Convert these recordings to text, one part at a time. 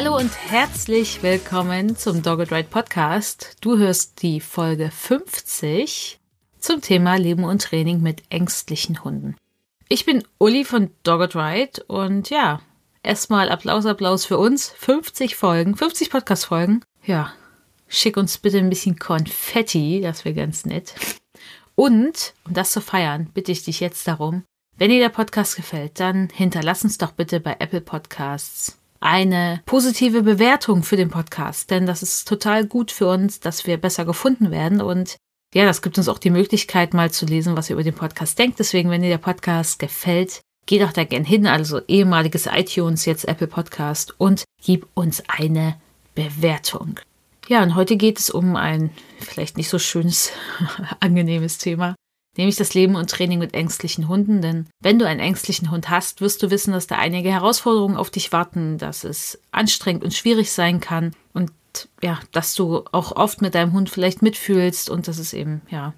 Hallo und herzlich willkommen zum Dogged Ride Podcast. Du hörst die Folge 50 zum Thema Leben und Training mit ängstlichen Hunden. Ich bin Uli von Dogged Ride und ja, erstmal Applaus, Applaus für uns. 50 Folgen, 50 Podcast-Folgen. Ja, schick uns bitte ein bisschen Konfetti, das wäre ganz nett. Und, um das zu feiern, bitte ich dich jetzt darum, wenn dir der Podcast gefällt, dann hinterlass uns doch bitte bei Apple Podcasts eine positive Bewertung für den Podcast, denn das ist total gut für uns, dass wir besser gefunden werden und ja, das gibt uns auch die Möglichkeit, mal zu lesen, was ihr über den Podcast denkt. Deswegen, wenn dir der Podcast gefällt, geh doch da gern hin, also ehemaliges iTunes, jetzt Apple Podcast und gib uns eine Bewertung. Ja, und heute geht es um ein vielleicht nicht so schönes, angenehmes Thema nämlich das Leben und Training mit ängstlichen Hunden. Denn wenn du einen ängstlichen Hund hast, wirst du wissen, dass da einige Herausforderungen auf dich warten, dass es anstrengend und schwierig sein kann und ja, dass du auch oft mit deinem Hund vielleicht mitfühlst und das ist eben, ja,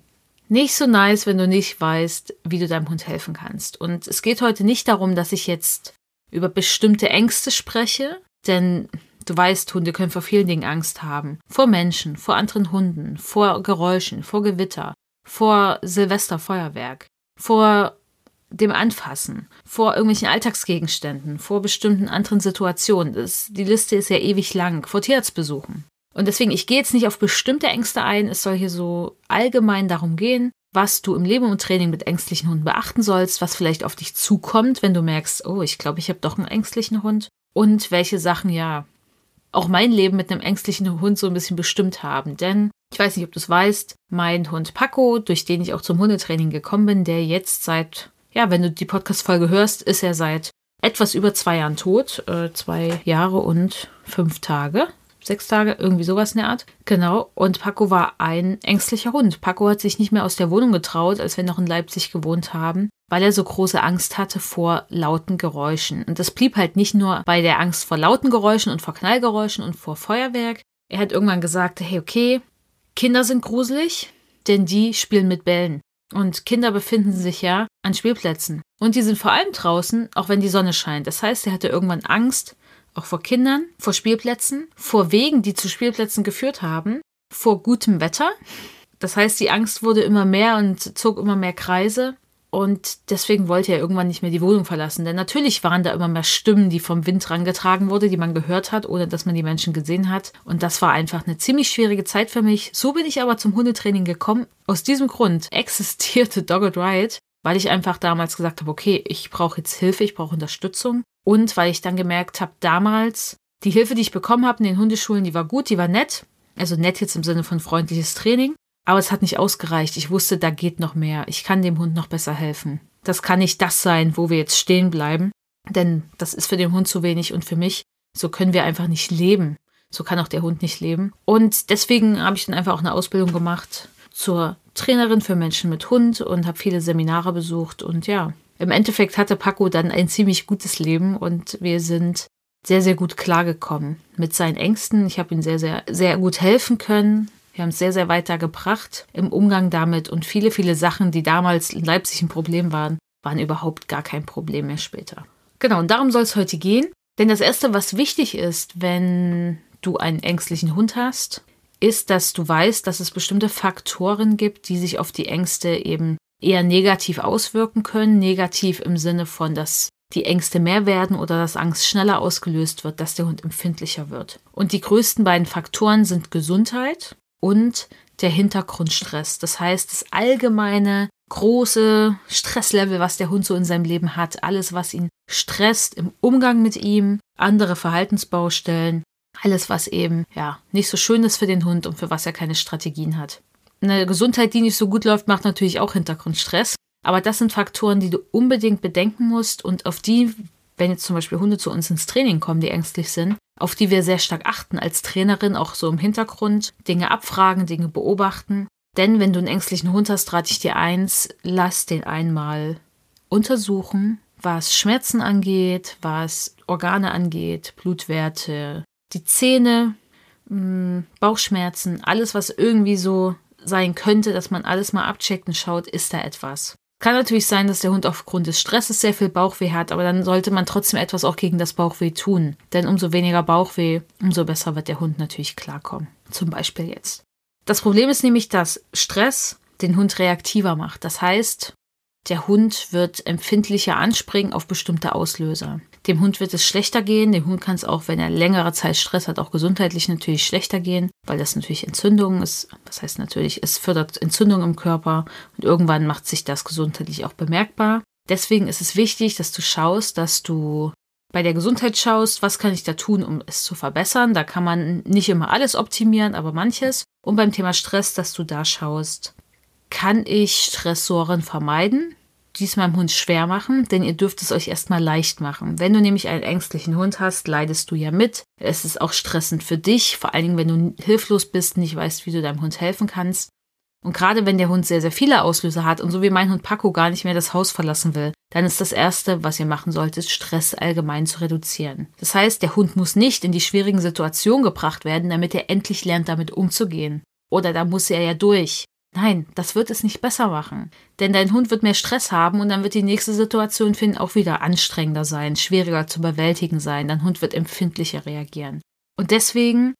nicht so nice, wenn du nicht weißt, wie du deinem Hund helfen kannst. Und es geht heute nicht darum, dass ich jetzt über bestimmte Ängste spreche, denn du weißt, Hunde können vor vielen Dingen Angst haben. Vor Menschen, vor anderen Hunden, vor Geräuschen, vor Gewitter, vor Silvesterfeuerwerk, vor dem Anfassen, vor irgendwelchen Alltagsgegenständen, vor bestimmten anderen Situationen. Das, die Liste ist ja ewig lang, vor Tierarztbesuchen. Und deswegen, ich gehe jetzt nicht auf bestimmte Ängste ein, es soll hier so allgemein darum gehen, was du im Leben und Training mit ängstlichen Hunden beachten sollst, was vielleicht auf dich zukommt, wenn du merkst, oh, ich glaube, ich habe doch einen ängstlichen Hund und welche Sachen ja auch mein Leben mit einem ängstlichen Hund so ein bisschen bestimmt haben. Denn ich weiß nicht, ob du es weißt, mein Hund Paco, durch den ich auch zum Hundetraining gekommen bin, der jetzt seit, ja, wenn du die Podcast-Folge hörst, ist er seit etwas über zwei Jahren tot. Äh, zwei Jahre und fünf Tage. Sechs Tage, irgendwie sowas in der Art. Genau. Und Paco war ein ängstlicher Hund. Paco hat sich nicht mehr aus der Wohnung getraut, als wir noch in Leipzig gewohnt haben, weil er so große Angst hatte vor lauten Geräuschen. Und das blieb halt nicht nur bei der Angst vor lauten Geräuschen und vor Knallgeräuschen und vor Feuerwerk. Er hat irgendwann gesagt, hey, okay, Kinder sind gruselig, denn die spielen mit Bällen. Und Kinder befinden sich ja an Spielplätzen. Und die sind vor allem draußen, auch wenn die Sonne scheint. Das heißt, er hatte irgendwann Angst, auch vor Kindern, vor Spielplätzen, vor Wegen, die zu Spielplätzen geführt haben, vor gutem Wetter. Das heißt, die Angst wurde immer mehr und zog immer mehr Kreise. Und deswegen wollte er irgendwann nicht mehr die Wohnung verlassen. Denn natürlich waren da immer mehr Stimmen, die vom Wind rangetragen wurde, die man gehört hat, ohne dass man die Menschen gesehen hat. Und das war einfach eine ziemlich schwierige Zeit für mich. So bin ich aber zum Hundetraining gekommen. Aus diesem Grund existierte Dogged Riot, weil ich einfach damals gesagt habe, okay, ich brauche jetzt Hilfe, ich brauche Unterstützung. Und weil ich dann gemerkt habe, damals, die Hilfe, die ich bekommen habe in den Hundeschulen, die war gut, die war nett. Also nett jetzt im Sinne von freundliches Training. Aber es hat nicht ausgereicht. Ich wusste, da geht noch mehr. Ich kann dem Hund noch besser helfen. Das kann nicht das sein, wo wir jetzt stehen bleiben. Denn das ist für den Hund zu wenig und für mich. So können wir einfach nicht leben. So kann auch der Hund nicht leben. Und deswegen habe ich dann einfach auch eine Ausbildung gemacht zur Trainerin für Menschen mit Hund und habe viele Seminare besucht. Und ja, im Endeffekt hatte Paco dann ein ziemlich gutes Leben und wir sind sehr, sehr gut klargekommen mit seinen Ängsten. Ich habe ihm sehr, sehr, sehr gut helfen können. Wir haben es sehr, sehr weitergebracht im Umgang damit und viele, viele Sachen, die damals in Leipzig ein Problem waren, waren überhaupt gar kein Problem mehr später. Genau, und darum soll es heute gehen. Denn das Erste, was wichtig ist, wenn du einen ängstlichen Hund hast, ist, dass du weißt, dass es bestimmte Faktoren gibt, die sich auf die Ängste eben eher negativ auswirken können. Negativ im Sinne von, dass die Ängste mehr werden oder dass Angst schneller ausgelöst wird, dass der Hund empfindlicher wird. Und die größten beiden Faktoren sind Gesundheit und der Hintergrundstress. Das heißt, das allgemeine große Stresslevel, was der Hund so in seinem Leben hat, alles, was ihn stresst im Umgang mit ihm, andere Verhaltensbaustellen, alles, was eben ja nicht so schön ist für den Hund und für was er keine Strategien hat. Eine Gesundheit, die nicht so gut läuft, macht natürlich auch Hintergrundstress. Aber das sind Faktoren, die du unbedingt bedenken musst und auf die wenn jetzt zum Beispiel Hunde zu uns ins Training kommen, die ängstlich sind, auf die wir sehr stark achten als Trainerin, auch so im Hintergrund, Dinge abfragen, Dinge beobachten. Denn wenn du einen ängstlichen Hund hast, rate ich dir eins, lass den einmal untersuchen, was Schmerzen angeht, was Organe angeht, Blutwerte, die Zähne, hm, Bauchschmerzen, alles, was irgendwie so sein könnte, dass man alles mal abcheckt und schaut, ist da etwas. Kann natürlich sein, dass der Hund aufgrund des Stresses sehr viel Bauchweh hat, aber dann sollte man trotzdem etwas auch gegen das Bauchweh tun. Denn umso weniger Bauchweh, umso besser wird der Hund natürlich klarkommen. Zum Beispiel jetzt. Das Problem ist nämlich, dass Stress den Hund reaktiver macht. Das heißt, der Hund wird empfindlicher anspringen auf bestimmte Auslöser. Dem Hund wird es schlechter gehen. Dem Hund kann es auch, wenn er längere Zeit Stress hat, auch gesundheitlich natürlich schlechter gehen, weil das natürlich Entzündungen ist. Das heißt natürlich, es fördert Entzündung im Körper und irgendwann macht sich das gesundheitlich auch bemerkbar. Deswegen ist es wichtig, dass du schaust, dass du bei der Gesundheit schaust, was kann ich da tun, um es zu verbessern. Da kann man nicht immer alles optimieren, aber manches. Und beim Thema Stress, dass du da schaust, kann ich Stressoren vermeiden? Dies meinem Hund schwer machen, denn ihr dürft es euch erstmal leicht machen. Wenn du nämlich einen ängstlichen Hund hast, leidest du ja mit. Es ist auch stressend für dich, vor allen Dingen, wenn du hilflos bist, nicht weißt, wie du deinem Hund helfen kannst. Und gerade wenn der Hund sehr, sehr viele Auslöser hat und so wie mein Hund Paco gar nicht mehr das Haus verlassen will, dann ist das Erste, was ihr machen solltet, Stress allgemein zu reduzieren. Das heißt, der Hund muss nicht in die schwierigen Situationen gebracht werden, damit er endlich lernt, damit umzugehen. Oder da muss er ja durch. Nein, das wird es nicht besser machen. Denn dein Hund wird mehr Stress haben und dann wird die nächste Situation für ihn auch wieder anstrengender sein, schwieriger zu bewältigen sein. Dein Hund wird empfindlicher reagieren. Und deswegen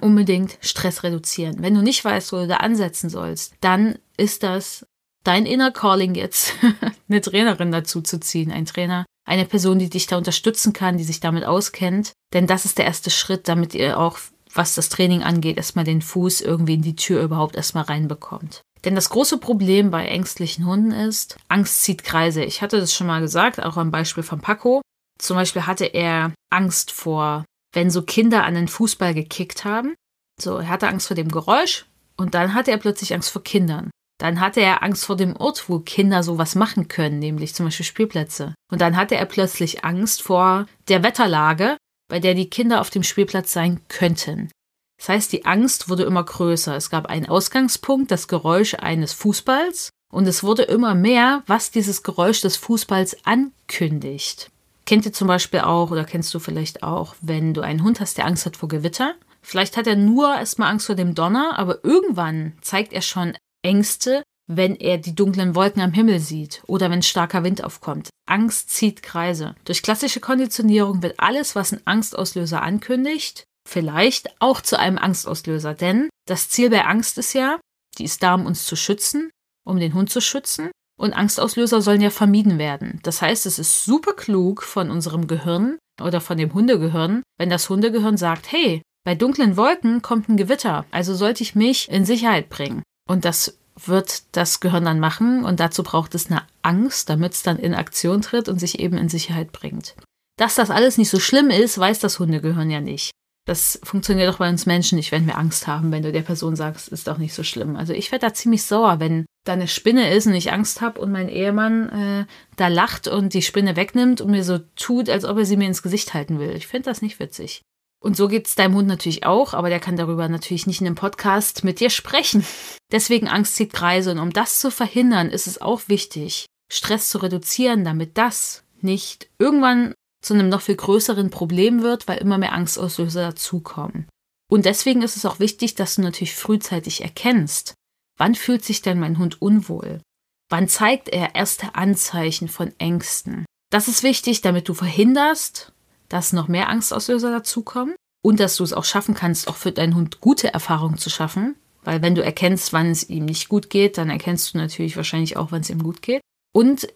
unbedingt Stress reduzieren. Wenn du nicht weißt, wo du da ansetzen sollst, dann ist das dein inner Calling jetzt, eine Trainerin dazu zu ziehen, ein Trainer, eine Person, die dich da unterstützen kann, die sich damit auskennt. Denn das ist der erste Schritt, damit ihr auch was das Training angeht, erstmal den Fuß irgendwie in die Tür überhaupt erstmal reinbekommt. Denn das große Problem bei ängstlichen Hunden ist, Angst zieht Kreise. Ich hatte das schon mal gesagt, auch am Beispiel von Paco. Zum Beispiel hatte er Angst vor, wenn so Kinder an den Fußball gekickt haben. So, er hatte Angst vor dem Geräusch und dann hatte er plötzlich Angst vor Kindern. Dann hatte er Angst vor dem Ort, wo Kinder sowas machen können, nämlich zum Beispiel Spielplätze. Und dann hatte er plötzlich Angst vor der Wetterlage, bei der die Kinder auf dem Spielplatz sein könnten. Das heißt, die Angst wurde immer größer. Es gab einen Ausgangspunkt, das Geräusch eines Fußballs, und es wurde immer mehr, was dieses Geräusch des Fußballs ankündigt. Kennt ihr zum Beispiel auch, oder kennst du vielleicht auch, wenn du einen Hund hast, der Angst hat vor Gewitter? Vielleicht hat er nur erstmal Angst vor dem Donner, aber irgendwann zeigt er schon Ängste, wenn er die dunklen Wolken am Himmel sieht oder wenn starker Wind aufkommt. Angst zieht Kreise. Durch klassische Konditionierung wird alles, was ein Angstauslöser ankündigt, vielleicht auch zu einem Angstauslöser. Denn das Ziel bei Angst ist ja, die ist da, um uns zu schützen, um den Hund zu schützen. Und Angstauslöser sollen ja vermieden werden. Das heißt, es ist super klug von unserem Gehirn oder von dem Hundegehirn, wenn das Hundegehirn sagt, hey, bei dunklen Wolken kommt ein Gewitter, also sollte ich mich in Sicherheit bringen. Und das wird das Gehirn dann machen und dazu braucht es eine Angst, damit es dann in Aktion tritt und sich eben in Sicherheit bringt. Dass das alles nicht so schlimm ist, weiß das Hundegehirn ja nicht. Das funktioniert auch bei uns Menschen nicht, wenn wir Angst haben, wenn du der Person sagst, ist doch nicht so schlimm. Also ich werde da ziemlich sauer, wenn da eine Spinne ist und ich Angst habe und mein Ehemann äh, da lacht und die Spinne wegnimmt und mir so tut, als ob er sie mir ins Gesicht halten will. Ich finde das nicht witzig. Und so geht es deinem Hund natürlich auch, aber der kann darüber natürlich nicht in einem Podcast mit dir sprechen. Deswegen Angst zieht Kreise und um das zu verhindern, ist es auch wichtig, Stress zu reduzieren, damit das nicht irgendwann zu einem noch viel größeren Problem wird, weil immer mehr Angstauslöser dazukommen. Und deswegen ist es auch wichtig, dass du natürlich frühzeitig erkennst, wann fühlt sich denn mein Hund unwohl? Wann zeigt er erste Anzeichen von Ängsten? Das ist wichtig, damit du verhinderst, dass noch mehr Angstauslöser dazukommen und dass du es auch schaffen kannst, auch für deinen Hund gute Erfahrungen zu schaffen. Weil wenn du erkennst, wann es ihm nicht gut geht, dann erkennst du natürlich wahrscheinlich auch, wann es ihm gut geht. Und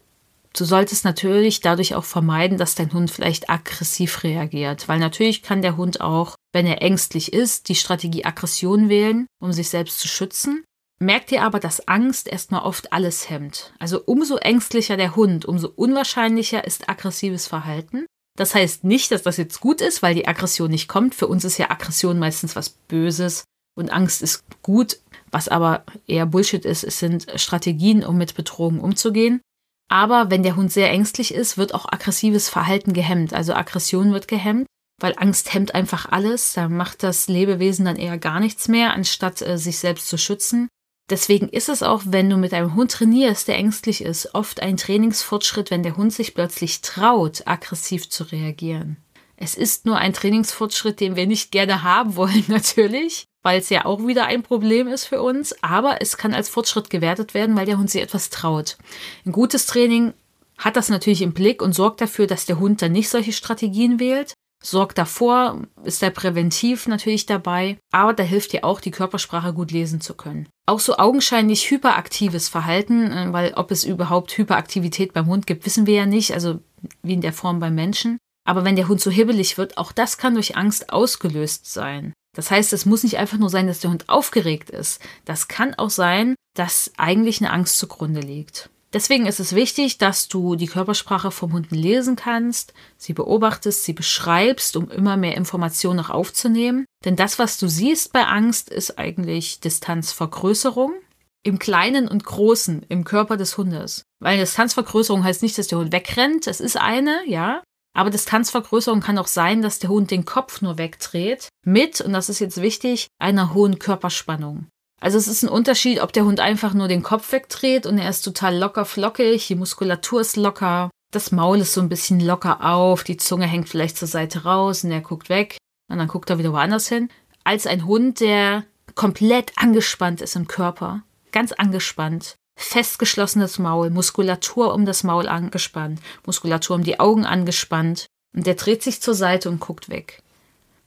du solltest natürlich dadurch auch vermeiden, dass dein Hund vielleicht aggressiv reagiert. Weil natürlich kann der Hund auch, wenn er ängstlich ist, die Strategie Aggression wählen, um sich selbst zu schützen. Merkt ihr aber, dass Angst erstmal oft alles hemmt. Also umso ängstlicher der Hund, umso unwahrscheinlicher ist aggressives Verhalten. Das heißt nicht, dass das jetzt gut ist, weil die Aggression nicht kommt. Für uns ist ja Aggression meistens was Böses und Angst ist gut. Was aber eher Bullshit ist, es sind Strategien, um mit Bedrohungen umzugehen. Aber wenn der Hund sehr ängstlich ist, wird auch aggressives Verhalten gehemmt. Also Aggression wird gehemmt, weil Angst hemmt einfach alles. Da macht das Lebewesen dann eher gar nichts mehr, anstatt äh, sich selbst zu schützen. Deswegen ist es auch, wenn du mit einem Hund trainierst, der ängstlich ist, oft ein Trainingsfortschritt, wenn der Hund sich plötzlich traut, aggressiv zu reagieren. Es ist nur ein Trainingsfortschritt, den wir nicht gerne haben wollen, natürlich, weil es ja auch wieder ein Problem ist für uns. Aber es kann als Fortschritt gewertet werden, weil der Hund sich etwas traut. Ein gutes Training hat das natürlich im Blick und sorgt dafür, dass der Hund dann nicht solche Strategien wählt, sorgt davor, ist er präventiv natürlich dabei, aber da hilft dir auch, die Körpersprache gut lesen zu können. Auch so augenscheinlich hyperaktives Verhalten, äh, weil ob es überhaupt Hyperaktivität beim Hund gibt, wissen wir ja nicht, also wie in der Form beim Menschen. Aber wenn der Hund so hibbelig wird, auch das kann durch Angst ausgelöst sein. Das heißt, es muss nicht einfach nur sein, dass der Hund aufgeregt ist. Das kann auch sein, dass eigentlich eine Angst zugrunde liegt. Deswegen ist es wichtig, dass du die Körpersprache vom Hunden lesen kannst, sie beobachtest, sie beschreibst, um immer mehr Informationen noch aufzunehmen. Denn das, was du siehst bei Angst, ist eigentlich Distanzvergrößerung im Kleinen und Großen im Körper des Hundes. Weil Distanzvergrößerung heißt nicht, dass der Hund wegrennt. Das ist eine, ja. Aber Distanzvergrößerung kann auch sein, dass der Hund den Kopf nur wegdreht mit, und das ist jetzt wichtig, einer hohen Körperspannung. Also es ist ein Unterschied, ob der Hund einfach nur den Kopf wegdreht und er ist total locker flockig, die Muskulatur ist locker, das Maul ist so ein bisschen locker auf, die Zunge hängt vielleicht zur Seite raus und er guckt weg und dann guckt er wieder woanders hin, als ein Hund, der komplett angespannt ist im Körper, ganz angespannt, festgeschlossenes Maul, Muskulatur um das Maul angespannt, Muskulatur um die Augen angespannt und der dreht sich zur Seite und guckt weg.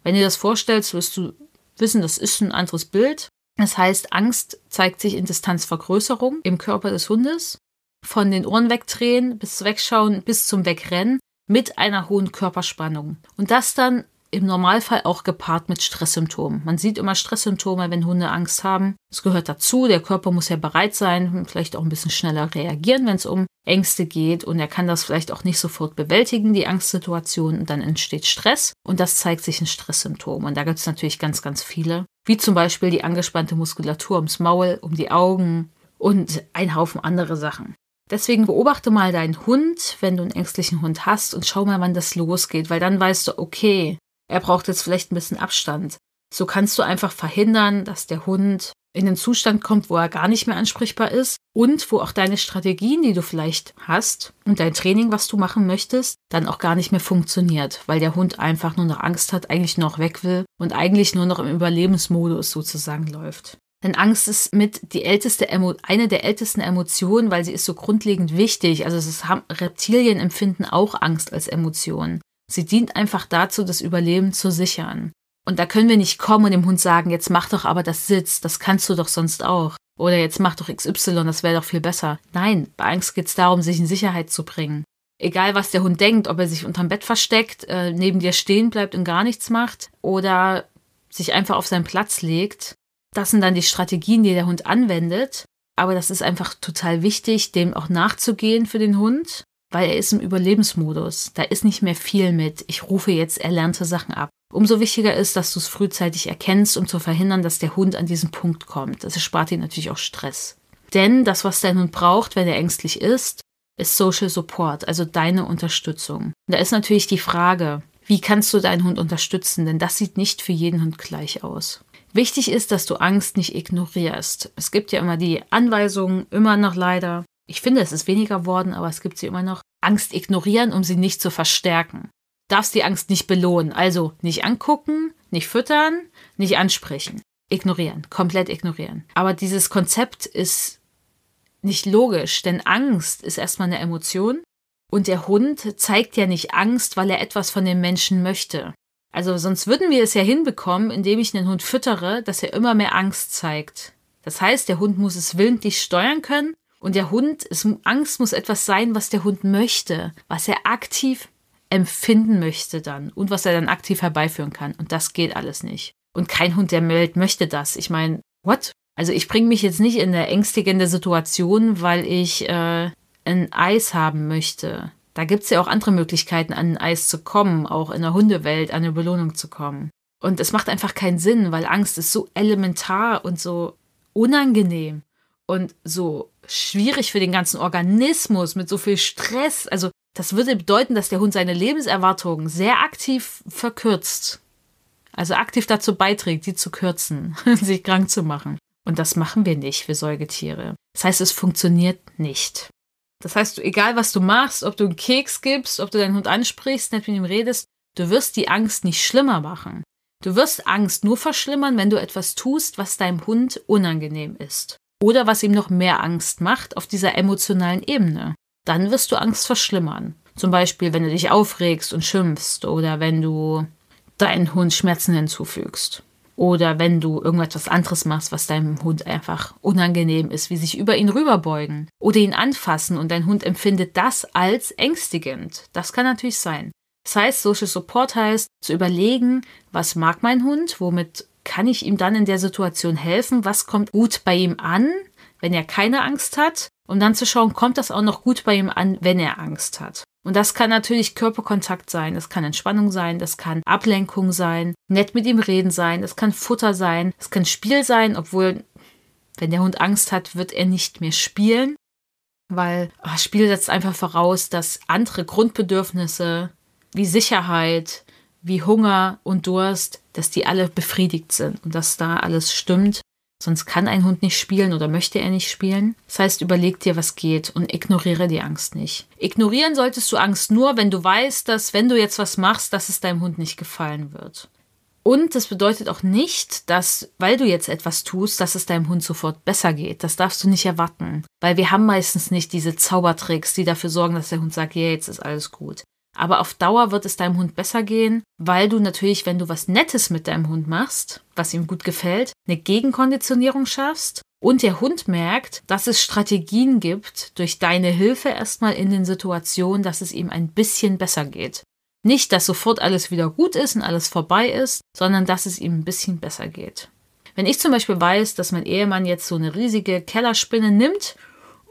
Wenn du das vorstellst, wirst du wissen, das ist ein anderes Bild. Das heißt, Angst zeigt sich in Distanzvergrößerung im Körper des Hundes, von den Ohren wegdrehen bis wegschauen bis zum Wegrennen mit einer hohen Körperspannung. Und das dann im Normalfall auch gepaart mit Stresssymptomen. Man sieht immer Stresssymptome, wenn Hunde Angst haben. Es gehört dazu. Der Körper muss ja bereit sein, vielleicht auch ein bisschen schneller reagieren, wenn es um Ängste geht. Und er kann das vielleicht auch nicht sofort bewältigen, die Angstsituation. Und dann entsteht Stress. Und das zeigt sich in Stresssymptomen. Und da gibt es natürlich ganz, ganz viele. Wie zum Beispiel die angespannte Muskulatur ums Maul, um die Augen und ein Haufen andere Sachen. Deswegen beobachte mal deinen Hund, wenn du einen ängstlichen Hund hast und schau mal, wann das losgeht, weil dann weißt du, okay, er braucht jetzt vielleicht ein bisschen Abstand. So kannst du einfach verhindern, dass der Hund in den Zustand kommt, wo er gar nicht mehr ansprechbar ist und wo auch deine Strategien, die du vielleicht hast und dein Training, was du machen möchtest, dann auch gar nicht mehr funktioniert, weil der Hund einfach nur noch Angst hat, eigentlich nur noch weg will und eigentlich nur noch im Überlebensmodus sozusagen läuft. Denn Angst ist mit die älteste Emo eine der ältesten Emotionen, weil sie ist so grundlegend wichtig. Also es haben, Reptilien empfinden auch Angst als Emotion. Sie dient einfach dazu, das Überleben zu sichern. Und da können wir nicht kommen und dem Hund sagen, jetzt mach doch aber das Sitz, das kannst du doch sonst auch. Oder jetzt mach doch XY, das wäre doch viel besser. Nein, bei Angst geht es darum, sich in Sicherheit zu bringen. Egal, was der Hund denkt, ob er sich unterm Bett versteckt, äh, neben dir stehen bleibt und gar nichts macht oder sich einfach auf seinen Platz legt. Das sind dann die Strategien, die der Hund anwendet. Aber das ist einfach total wichtig, dem auch nachzugehen für den Hund weil er ist im Überlebensmodus. Da ist nicht mehr viel mit, ich rufe jetzt erlernte Sachen ab. Umso wichtiger ist, dass du es frühzeitig erkennst, um zu verhindern, dass der Hund an diesen Punkt kommt. Das erspart dir natürlich auch Stress. Denn das, was dein Hund braucht, wenn er ängstlich ist, ist Social Support, also deine Unterstützung. Und da ist natürlich die Frage, wie kannst du deinen Hund unterstützen? Denn das sieht nicht für jeden Hund gleich aus. Wichtig ist, dass du Angst nicht ignorierst. Es gibt ja immer die Anweisungen, immer noch leider, ich finde, es ist weniger worden, aber es gibt sie immer noch. Angst ignorieren, um sie nicht zu verstärken. Darfst die Angst nicht belohnen. Also nicht angucken, nicht füttern, nicht ansprechen. Ignorieren, komplett ignorieren. Aber dieses Konzept ist nicht logisch, denn Angst ist erstmal eine Emotion und der Hund zeigt ja nicht Angst, weil er etwas von dem Menschen möchte. Also sonst würden wir es ja hinbekommen, indem ich einen Hund füttere, dass er immer mehr Angst zeigt. Das heißt, der Hund muss es willentlich steuern können und der Hund, es, Angst muss etwas sein, was der Hund möchte, was er aktiv empfinden möchte dann und was er dann aktiv herbeiführen kann. Und das geht alles nicht. Und kein Hund der Welt möchte das. Ich meine, what? Also ich bringe mich jetzt nicht in eine ängstigende Situation, weil ich äh, ein Eis haben möchte. Da gibt es ja auch andere Möglichkeiten, an ein Eis zu kommen, auch in der Hundewelt an eine Belohnung zu kommen. Und es macht einfach keinen Sinn, weil Angst ist so elementar und so unangenehm und so schwierig für den ganzen Organismus mit so viel Stress. Also das würde bedeuten, dass der Hund seine Lebenserwartung sehr aktiv verkürzt. Also aktiv dazu beiträgt, die zu kürzen, sich krank zu machen. Und das machen wir nicht für Säugetiere. Das heißt, es funktioniert nicht. Das heißt, egal was du machst, ob du einen Keks gibst, ob du deinen Hund ansprichst, nicht mit ihm redest, du wirst die Angst nicht schlimmer machen. Du wirst Angst nur verschlimmern, wenn du etwas tust, was deinem Hund unangenehm ist. Oder was ihm noch mehr Angst macht auf dieser emotionalen Ebene. Dann wirst du Angst verschlimmern. Zum Beispiel, wenn du dich aufregst und schimpfst oder wenn du deinen Hund Schmerzen hinzufügst. Oder wenn du irgendetwas anderes machst, was deinem Hund einfach unangenehm ist, wie sich über ihn rüberbeugen oder ihn anfassen und dein Hund empfindet das als ängstigend. Das kann natürlich sein. Das heißt, Social Support heißt zu überlegen, was mag mein Hund, womit kann ich ihm dann in der Situation helfen, was kommt gut bei ihm an, wenn er keine Angst hat, und dann zu schauen, kommt das auch noch gut bei ihm an, wenn er Angst hat. Und das kann natürlich Körperkontakt sein, das kann Entspannung sein, das kann Ablenkung sein, nett mit ihm reden sein, das kann Futter sein, das kann Spiel sein, obwohl, wenn der Hund Angst hat, wird er nicht mehr spielen, weil oh, Spiel setzt einfach voraus, dass andere Grundbedürfnisse wie Sicherheit, wie Hunger und Durst, dass die alle befriedigt sind und dass da alles stimmt Sonst kann ein Hund nicht spielen oder möchte er nicht spielen. Das heißt, überleg dir, was geht und ignoriere die Angst nicht. Ignorieren solltest du Angst nur, wenn du weißt, dass wenn du jetzt was machst, dass es deinem Hund nicht gefallen wird. Und das bedeutet auch nicht, dass, weil du jetzt etwas tust, dass es deinem Hund sofort besser geht. Das darfst du nicht erwarten. Weil wir haben meistens nicht diese Zaubertricks, die dafür sorgen, dass der Hund sagt, ja, jetzt ist alles gut. Aber auf Dauer wird es deinem Hund besser gehen, weil du natürlich, wenn du was Nettes mit deinem Hund machst, was ihm gut gefällt, eine Gegenkonditionierung schaffst und der Hund merkt, dass es Strategien gibt, durch deine Hilfe erstmal in den Situationen, dass es ihm ein bisschen besser geht. Nicht, dass sofort alles wieder gut ist und alles vorbei ist, sondern dass es ihm ein bisschen besser geht. Wenn ich zum Beispiel weiß, dass mein Ehemann jetzt so eine riesige Kellerspinne nimmt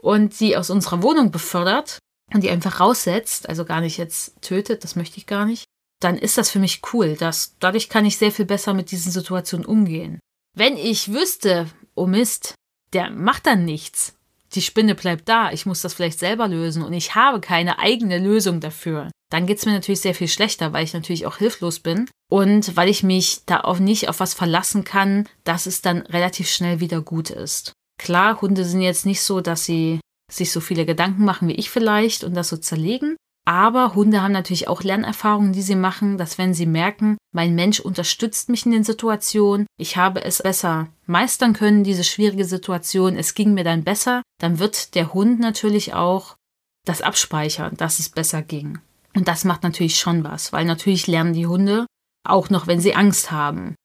und sie aus unserer Wohnung befördert, und die einfach raussetzt, also gar nicht jetzt tötet, das möchte ich gar nicht, dann ist das für mich cool. Das, dadurch kann ich sehr viel besser mit diesen Situationen umgehen. Wenn ich wüsste, oh Mist, der macht dann nichts. Die Spinne bleibt da, ich muss das vielleicht selber lösen und ich habe keine eigene Lösung dafür. Dann geht es mir natürlich sehr viel schlechter, weil ich natürlich auch hilflos bin und weil ich mich da auch nicht auf was verlassen kann, dass es dann relativ schnell wieder gut ist. Klar, Hunde sind jetzt nicht so, dass sie sich so viele Gedanken machen wie ich vielleicht und das so zerlegen. Aber Hunde haben natürlich auch Lernerfahrungen, die sie machen, dass wenn sie merken, mein Mensch unterstützt mich in den Situationen, ich habe es besser meistern können, diese schwierige Situation, es ging mir dann besser, dann wird der Hund natürlich auch das abspeichern, dass es besser ging. Und das macht natürlich schon was, weil natürlich lernen die Hunde auch noch, wenn sie Angst haben.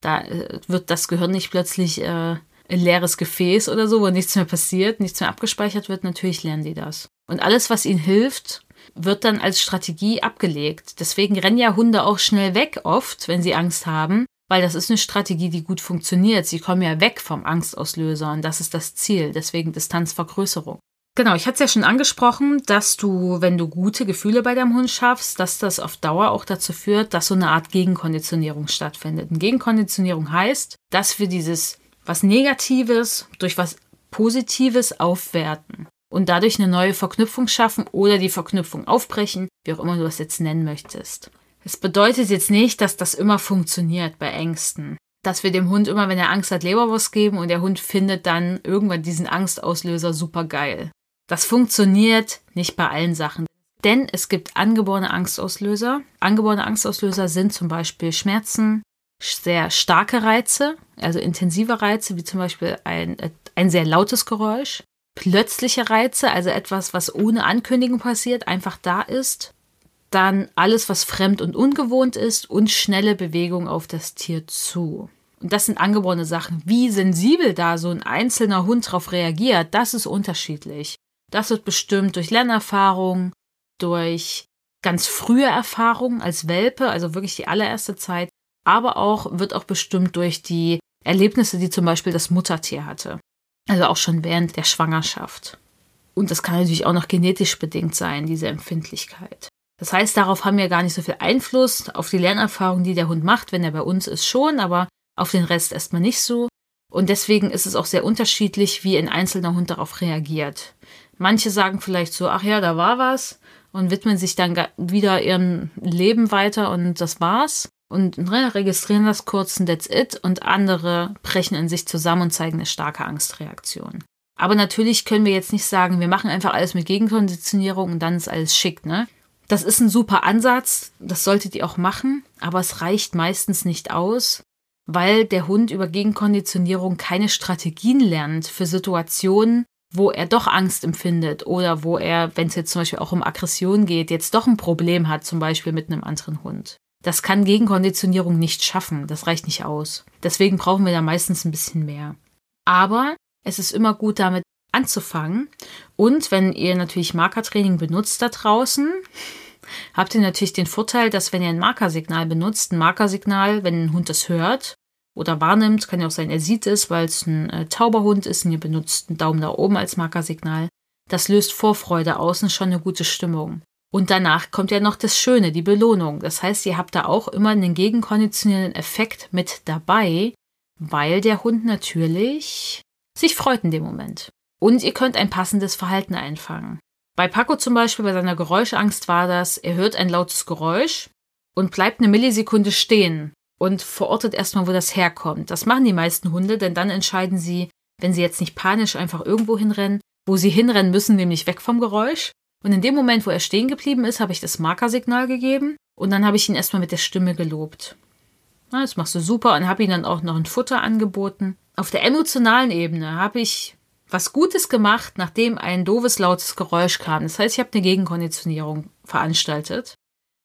Da äh, wird das Gehirn nicht plötzlich äh, leeres Gefäß oder so, wo nichts mehr passiert, nichts mehr abgespeichert wird, natürlich lernen die das. Und alles, was ihnen hilft, wird dann als Strategie abgelegt. Deswegen rennen ja Hunde auch schnell weg oft, wenn sie Angst haben, weil das ist eine Strategie, die gut funktioniert. Sie kommen ja weg vom Angstauslöser und das ist das Ziel, deswegen Distanzvergrößerung. Genau, ich hatte es ja schon angesprochen, dass du, wenn du gute Gefühle bei deinem Hund schaffst, dass das auf Dauer auch dazu führt, dass so eine Art Gegenkonditionierung stattfindet. Und Gegenkonditionierung heißt, dass wir dieses was Negatives durch was Positives aufwerten und dadurch eine neue Verknüpfung schaffen oder die Verknüpfung aufbrechen, wie auch immer du das jetzt nennen möchtest. Es bedeutet jetzt nicht, dass das immer funktioniert bei Ängsten. Dass wir dem Hund immer, wenn er Angst hat, Leberwurst geben und der Hund findet dann irgendwann diesen Angstauslöser super geil. Das funktioniert nicht bei allen Sachen. Denn es gibt angeborene Angstauslöser. Angeborene Angstauslöser sind zum Beispiel Schmerzen, sehr starke Reize, also intensive Reize, wie zum Beispiel ein, ein sehr lautes Geräusch, plötzliche Reize, also etwas, was ohne Ankündigung passiert, einfach da ist, dann alles, was fremd und ungewohnt ist und schnelle Bewegung auf das Tier zu. Und das sind angeborene Sachen. Wie sensibel da so ein einzelner Hund drauf reagiert, das ist unterschiedlich. Das wird bestimmt durch Lernerfahrung, durch ganz frühe Erfahrungen als Welpe, also wirklich die allererste Zeit, aber auch wird auch bestimmt durch die Erlebnisse, die zum Beispiel das Muttertier hatte. Also auch schon während der Schwangerschaft. Und das kann natürlich auch noch genetisch bedingt sein, diese Empfindlichkeit. Das heißt, darauf haben wir gar nicht so viel Einfluss. Auf die Lernerfahrung, die der Hund macht, wenn er bei uns ist, schon, aber auf den Rest erstmal nicht so. Und deswegen ist es auch sehr unterschiedlich, wie ein einzelner Hund darauf reagiert. Manche sagen vielleicht so, ach ja, da war was und widmen sich dann wieder ihrem Leben weiter und das war's und ne, registrieren das kurz und that's it und andere brechen in sich zusammen und zeigen eine starke Angstreaktion. Aber natürlich können wir jetzt nicht sagen, wir machen einfach alles mit Gegenkonditionierung und dann ist alles schick, ne? Das ist ein super Ansatz, das solltet ihr auch machen, aber es reicht meistens nicht aus, weil der Hund über Gegenkonditionierung keine Strategien lernt für Situationen, wo er doch Angst empfindet oder wo er, wenn es jetzt zum Beispiel auch um Aggression geht, jetzt doch ein Problem hat, zum Beispiel mit einem anderen Hund. Das kann Gegenkonditionierung nicht schaffen, das reicht nicht aus. Deswegen brauchen wir da meistens ein bisschen mehr. Aber es ist immer gut, damit anzufangen. Und wenn ihr natürlich Markertraining benutzt da draußen, habt ihr natürlich den Vorteil, dass wenn ihr ein Markersignal benutzt, ein Markersignal, wenn ein Hund das hört oder wahrnimmt, kann ja auch sein, er sieht es, weil es ein äh, Tauberhund ist und ihr benutzt einen Daumen nach oben als Markersignal, das löst Vorfreude aus und schon eine gute Stimmung. Und danach kommt ja noch das Schöne, die Belohnung. Das heißt, ihr habt da auch immer einen gegenkonditionierenden Effekt mit dabei, weil der Hund natürlich sich freut in dem Moment. Und ihr könnt ein passendes Verhalten einfangen. Bei Paco zum Beispiel, bei seiner Geräuschangst war das, er hört ein lautes Geräusch und bleibt eine Millisekunde stehen und verortet erstmal, wo das herkommt. Das machen die meisten Hunde, denn dann entscheiden sie, wenn sie jetzt nicht panisch einfach irgendwo hinrennen, wo sie hinrennen müssen, nämlich weg vom Geräusch, und in dem Moment, wo er stehen geblieben ist, habe ich das Markersignal gegeben und dann habe ich ihn erstmal mit der Stimme gelobt. Na, das machst du super und habe ihm dann auch noch ein Futter angeboten. Auf der emotionalen Ebene habe ich was Gutes gemacht, nachdem ein doofes, lautes Geräusch kam. Das heißt, ich habe eine Gegenkonditionierung veranstaltet.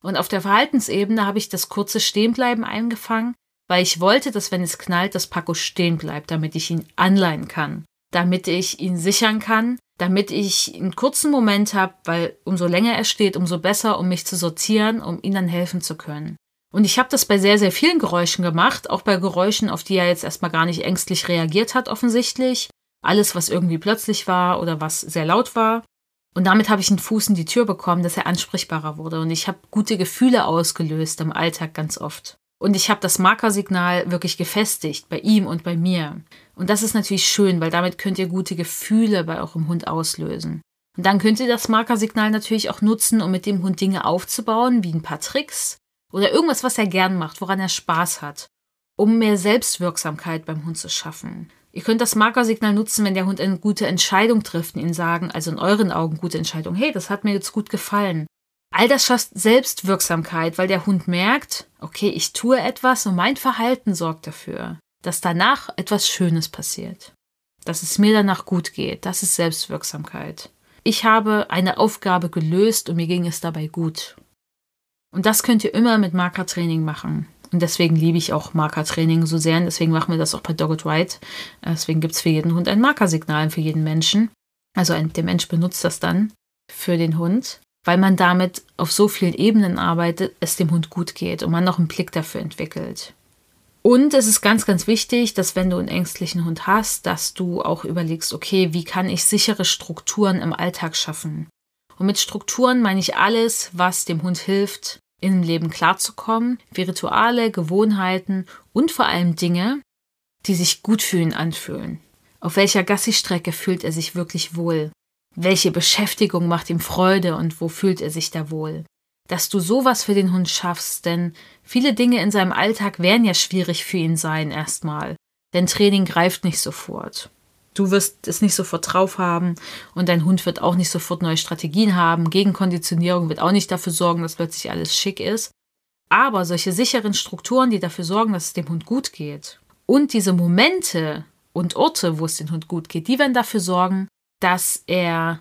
Und auf der Verhaltensebene habe ich das kurze Stehenbleiben eingefangen, weil ich wollte, dass wenn es knallt, das Paco stehen bleibt, damit ich ihn anleihen kann, damit ich ihn sichern kann, damit ich einen kurzen Moment habe, weil umso länger er steht, umso besser, um mich zu sortieren, um ihm dann helfen zu können. Und ich habe das bei sehr, sehr vielen Geräuschen gemacht, auch bei Geräuschen, auf die er jetzt erstmal gar nicht ängstlich reagiert hat, offensichtlich. Alles, was irgendwie plötzlich war oder was sehr laut war. Und damit habe ich einen Fuß in die Tür bekommen, dass er ansprechbarer wurde. Und ich habe gute Gefühle ausgelöst im Alltag ganz oft. Und ich habe das Markersignal wirklich gefestigt bei ihm und bei mir. Und das ist natürlich schön, weil damit könnt ihr gute Gefühle bei eurem Hund auslösen. Und dann könnt ihr das Markersignal natürlich auch nutzen, um mit dem Hund Dinge aufzubauen, wie ein paar Tricks oder irgendwas, was er gern macht, woran er Spaß hat, um mehr Selbstwirksamkeit beim Hund zu schaffen. Ihr könnt das Markersignal nutzen, wenn der Hund eine gute Entscheidung trifft und ihn sagen, also in euren Augen gute Entscheidung, hey, das hat mir jetzt gut gefallen. All das schafft Selbstwirksamkeit, weil der Hund merkt, okay, ich tue etwas und mein Verhalten sorgt dafür, dass danach etwas Schönes passiert. Dass es mir danach gut geht. Das ist Selbstwirksamkeit. Ich habe eine Aufgabe gelöst und mir ging es dabei gut. Und das könnt ihr immer mit Markertraining machen. Und deswegen liebe ich auch Markertraining so sehr. Und deswegen machen wir das auch bei Dogged Right. Deswegen gibt es für jeden Hund ein Markersignal für jeden Menschen. Also ein, der Mensch benutzt das dann für den Hund, weil man damit auf so vielen Ebenen arbeitet, es dem Hund gut geht und man noch einen Blick dafür entwickelt. Und es ist ganz, ganz wichtig, dass wenn du einen ängstlichen Hund hast, dass du auch überlegst, okay, wie kann ich sichere Strukturen im Alltag schaffen? Und mit Strukturen meine ich alles, was dem Hund hilft, im Leben klarzukommen, wie Rituale, Gewohnheiten und vor allem Dinge, die sich gut für anfühlen. Auf welcher Gassi-Strecke fühlt er sich wirklich wohl? Welche Beschäftigung macht ihm Freude und wo fühlt er sich da wohl? Dass du sowas für den Hund schaffst, denn viele Dinge in seinem Alltag werden ja schwierig für ihn sein erstmal, denn Training greift nicht sofort. Du wirst es nicht sofort drauf haben und dein Hund wird auch nicht sofort neue Strategien haben. Gegenkonditionierung wird auch nicht dafür sorgen, dass plötzlich alles schick ist. Aber solche sicheren Strukturen, die dafür sorgen, dass es dem Hund gut geht und diese Momente und Orte, wo es dem Hund gut geht, die werden dafür sorgen, dass er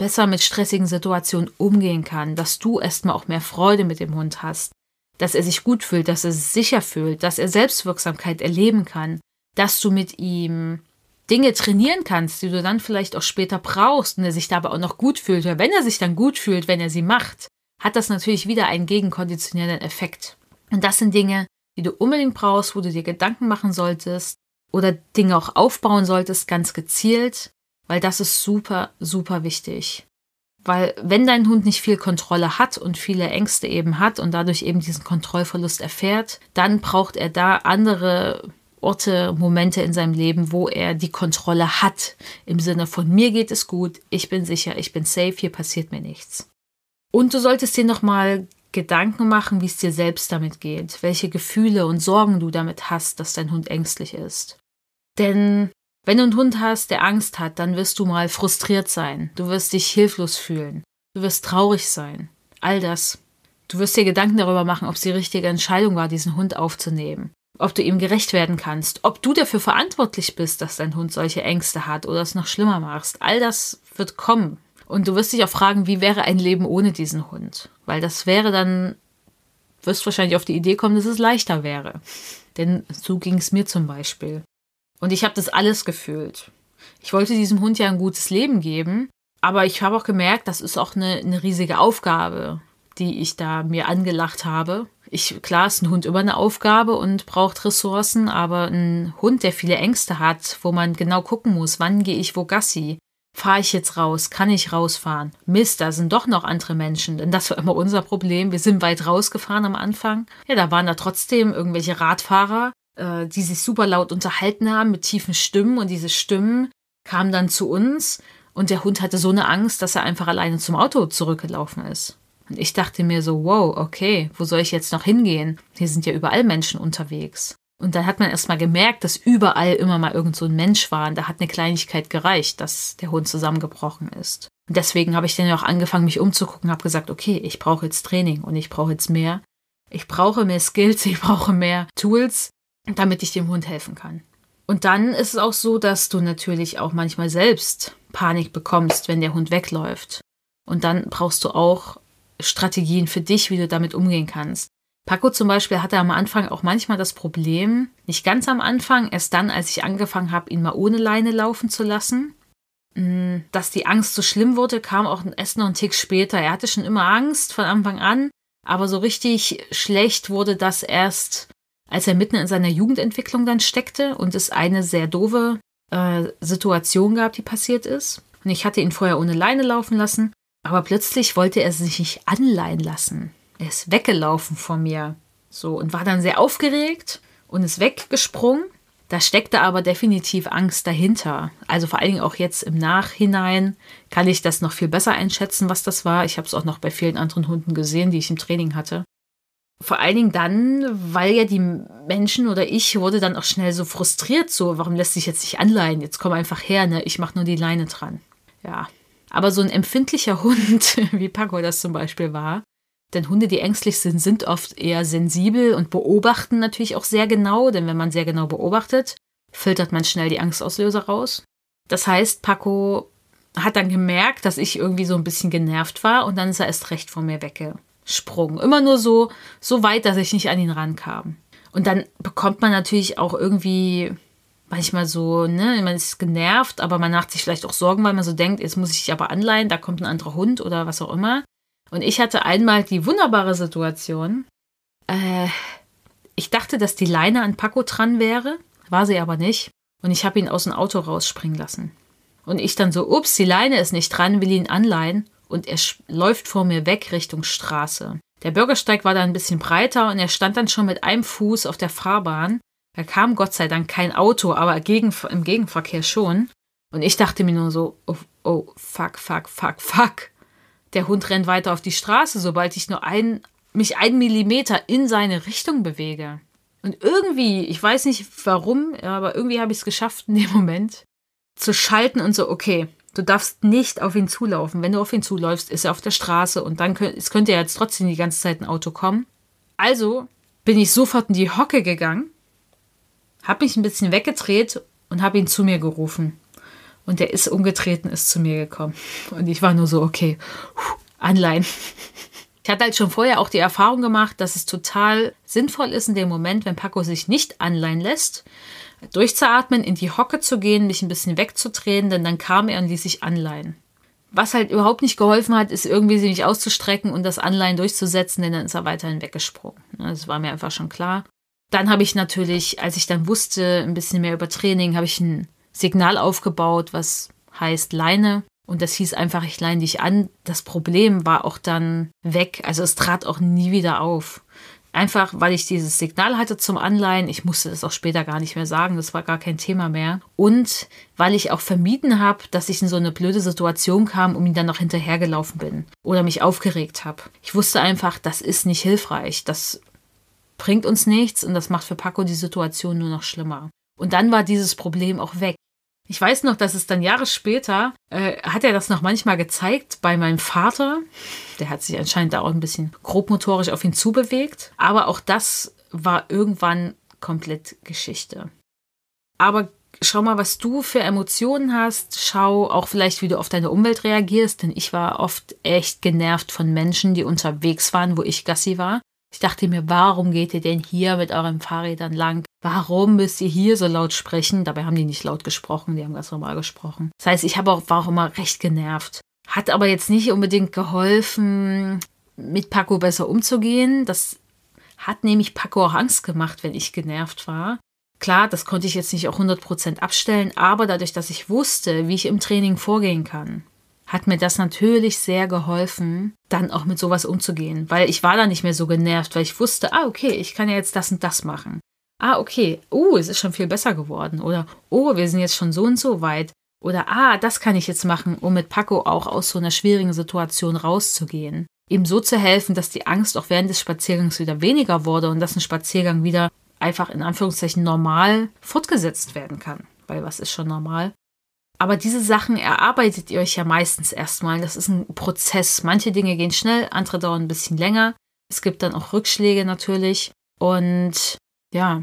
besser mit stressigen Situationen umgehen kann, dass du erstmal auch mehr Freude mit dem Hund hast, dass er sich gut fühlt, dass er sich sicher fühlt, dass er Selbstwirksamkeit erleben kann, dass du mit ihm Dinge trainieren kannst, die du dann vielleicht auch später brauchst und er sich dabei auch noch gut fühlt. Weil wenn er sich dann gut fühlt, wenn er sie macht, hat das natürlich wieder einen gegenkonditionierenden Effekt. Und das sind Dinge, die du unbedingt brauchst, wo du dir Gedanken machen solltest oder Dinge auch aufbauen solltest, ganz gezielt, weil das ist super, super wichtig. Weil wenn dein Hund nicht viel Kontrolle hat und viele Ängste eben hat und dadurch eben diesen Kontrollverlust erfährt, dann braucht er da andere Orte, Momente in seinem Leben, wo er die Kontrolle hat. Im Sinne von mir geht es gut, ich bin sicher, ich bin safe, hier passiert mir nichts. Und du solltest dir nochmal Gedanken machen, wie es dir selbst damit geht, welche Gefühle und Sorgen du damit hast, dass dein Hund ängstlich ist. Denn wenn du einen Hund hast, der Angst hat, dann wirst du mal frustriert sein, du wirst dich hilflos fühlen, du wirst traurig sein, all das. Du wirst dir Gedanken darüber machen, ob es die richtige Entscheidung war, diesen Hund aufzunehmen, ob du ihm gerecht werden kannst, ob du dafür verantwortlich bist, dass dein Hund solche Ängste hat oder es noch schlimmer machst. All das wird kommen. Und du wirst dich auch fragen, wie wäre ein Leben ohne diesen Hund? Weil das wäre dann, wirst wahrscheinlich auf die Idee kommen, dass es leichter wäre. Denn so ging es mir zum Beispiel. Und ich habe das alles gefühlt. Ich wollte diesem Hund ja ein gutes Leben geben, aber ich habe auch gemerkt, das ist auch eine, eine riesige Aufgabe, die ich da mir angelacht habe. Ich, klar ist ein Hund immer eine Aufgabe und braucht Ressourcen, aber ein Hund, der viele Ängste hat, wo man genau gucken muss, wann gehe ich wo Gassi, fahre ich jetzt raus, kann ich rausfahren? Mist, da sind doch noch andere Menschen, denn das war immer unser Problem. Wir sind weit rausgefahren am Anfang. Ja, da waren da trotzdem irgendwelche Radfahrer, äh, die sich super laut unterhalten haben mit tiefen Stimmen und diese Stimmen kamen dann zu uns und der Hund hatte so eine Angst, dass er einfach alleine zum Auto zurückgelaufen ist. Und ich dachte mir so, wow, okay, wo soll ich jetzt noch hingehen? Hier sind ja überall Menschen unterwegs. Und dann hat man erst mal gemerkt, dass überall immer mal irgend so ein Mensch war. Und da hat eine Kleinigkeit gereicht, dass der Hund zusammengebrochen ist. Und deswegen habe ich dann auch angefangen, mich umzugucken, habe gesagt, okay, ich brauche jetzt Training und ich brauche jetzt mehr. Ich brauche mehr Skills, ich brauche mehr Tools, damit ich dem Hund helfen kann. Und dann ist es auch so, dass du natürlich auch manchmal selbst Panik bekommst, wenn der Hund wegläuft. Und dann brauchst du auch Strategien für dich, wie du damit umgehen kannst. Paco zum Beispiel hatte am Anfang auch manchmal das Problem, nicht ganz am Anfang, erst dann, als ich angefangen habe, ihn mal ohne Leine laufen zu lassen. Mm, dass die Angst so schlimm wurde, kam auch erst noch einen Tick später. Er hatte schon immer Angst von Anfang an, aber so richtig schlecht wurde das erst als er mitten in seiner Jugendentwicklung dann steckte und es eine sehr doofe äh, Situation gab, die passiert ist. Und ich hatte ihn vorher ohne Leine laufen lassen, aber plötzlich wollte er sich nicht anleihen lassen. Er ist weggelaufen von mir. So, und war dann sehr aufgeregt und ist weggesprungen. Da steckte aber definitiv Angst dahinter. Also vor allen Dingen auch jetzt im Nachhinein kann ich das noch viel besser einschätzen, was das war. Ich habe es auch noch bei vielen anderen Hunden gesehen, die ich im Training hatte. Vor allen Dingen dann, weil ja die Menschen oder ich wurde dann auch schnell so frustriert, so, warum lässt sich jetzt nicht anleihen? Jetzt komm einfach her, ne? Ich mach nur die Leine dran. Ja. Aber so ein empfindlicher Hund, wie Paco das zum Beispiel war, denn Hunde, die ängstlich sind, sind oft eher sensibel und beobachten natürlich auch sehr genau, denn wenn man sehr genau beobachtet, filtert man schnell die Angstauslöser raus. Das heißt, Paco hat dann gemerkt, dass ich irgendwie so ein bisschen genervt war und dann ist er erst recht von mir wegge Sprung. Immer nur so, so weit, dass ich nicht an ihn rankam. Und dann bekommt man natürlich auch irgendwie manchmal so, ne, man ist genervt, aber man macht sich vielleicht auch Sorgen, weil man so denkt, jetzt muss ich dich aber anleihen, da kommt ein anderer Hund oder was auch immer. Und ich hatte einmal die wunderbare Situation, äh, ich dachte, dass die Leine an Paco dran wäre, war sie aber nicht. Und ich habe ihn aus dem Auto rausspringen lassen. Und ich dann so, ups, die Leine ist nicht dran, will ihn anleihen und er läuft vor mir weg Richtung Straße. Der Bürgersteig war da ein bisschen breiter und er stand dann schon mit einem Fuß auf der Fahrbahn. Da kam Gott sei Dank kein Auto, aber im Gegenverkehr schon. Und ich dachte mir nur so, oh, oh, fuck, fuck, fuck, fuck. Der Hund rennt weiter auf die Straße, sobald ich nur ein, mich einen Millimeter in seine Richtung bewege. Und irgendwie, ich weiß nicht warum, aber irgendwie habe ich es geschafft in dem Moment, zu schalten und so, okay, Du darfst nicht auf ihn zulaufen. Wenn du auf ihn zuläufst, ist er auf der Straße und dann könnt, es könnte ja jetzt trotzdem die ganze Zeit ein Auto kommen. Also bin ich sofort in die Hocke gegangen, habe mich ein bisschen weggedreht und habe ihn zu mir gerufen. Und der ist umgetreten, ist zu mir gekommen. Und ich war nur so, okay, Anleihen. Ich hatte halt schon vorher auch die Erfahrung gemacht, dass es total sinnvoll ist in dem Moment, wenn Paco sich nicht anleihen lässt, durchzuatmen, in die Hocke zu gehen, mich ein bisschen wegzudrehen, denn dann kam er und ließ sich anleihen. Was halt überhaupt nicht geholfen hat, ist irgendwie sich nicht auszustrecken und das Anleihen durchzusetzen, denn dann ist er weiterhin weggesprungen. Das war mir einfach schon klar. Dann habe ich natürlich, als ich dann wusste, ein bisschen mehr über Training, habe ich ein Signal aufgebaut, was heißt Leine. Und das hieß einfach, ich leine dich an. Das Problem war auch dann weg. Also es trat auch nie wieder auf. Einfach, weil ich dieses Signal hatte zum Anleihen. Ich musste das auch später gar nicht mehr sagen. Das war gar kein Thema mehr. Und weil ich auch vermieden habe, dass ich in so eine blöde Situation kam und ihm dann noch hinterhergelaufen bin oder mich aufgeregt habe. Ich wusste einfach, das ist nicht hilfreich. Das bringt uns nichts und das macht für Paco die Situation nur noch schlimmer. Und dann war dieses Problem auch weg. Ich weiß noch, dass es dann Jahre später, äh, hat er das noch manchmal gezeigt bei meinem Vater. Der hat sich anscheinend da auch ein bisschen grobmotorisch auf ihn zubewegt. Aber auch das war irgendwann komplett Geschichte. Aber schau mal, was du für Emotionen hast. Schau auch vielleicht, wie du auf deine Umwelt reagierst. Denn ich war oft echt genervt von Menschen, die unterwegs waren, wo ich Gassi war. Ich dachte mir, warum geht ihr denn hier mit euren Fahrrädern lang? Warum müsst ihr hier so laut sprechen? Dabei haben die nicht laut gesprochen, die haben ganz normal gesprochen. Das heißt, ich habe auch, war auch immer recht genervt. Hat aber jetzt nicht unbedingt geholfen, mit Paco besser umzugehen. Das hat nämlich Paco auch Angst gemacht, wenn ich genervt war. Klar, das konnte ich jetzt nicht auch 100% abstellen, aber dadurch, dass ich wusste, wie ich im Training vorgehen kann, hat mir das natürlich sehr geholfen, dann auch mit sowas umzugehen, weil ich war da nicht mehr so genervt, weil ich wusste, ah, okay, ich kann ja jetzt das und das machen. Ah, okay, oh, es ist schon viel besser geworden. Oder, oh, wir sind jetzt schon so und so weit. Oder, ah, das kann ich jetzt machen, um mit Paco auch aus so einer schwierigen Situation rauszugehen. Ihm so zu helfen, dass die Angst auch während des Spaziergangs wieder weniger wurde und dass ein Spaziergang wieder einfach in Anführungszeichen normal fortgesetzt werden kann. Weil was ist schon normal? Aber diese Sachen erarbeitet ihr euch ja meistens erstmal. Das ist ein Prozess. Manche Dinge gehen schnell, andere dauern ein bisschen länger. Es gibt dann auch Rückschläge natürlich. Und ja,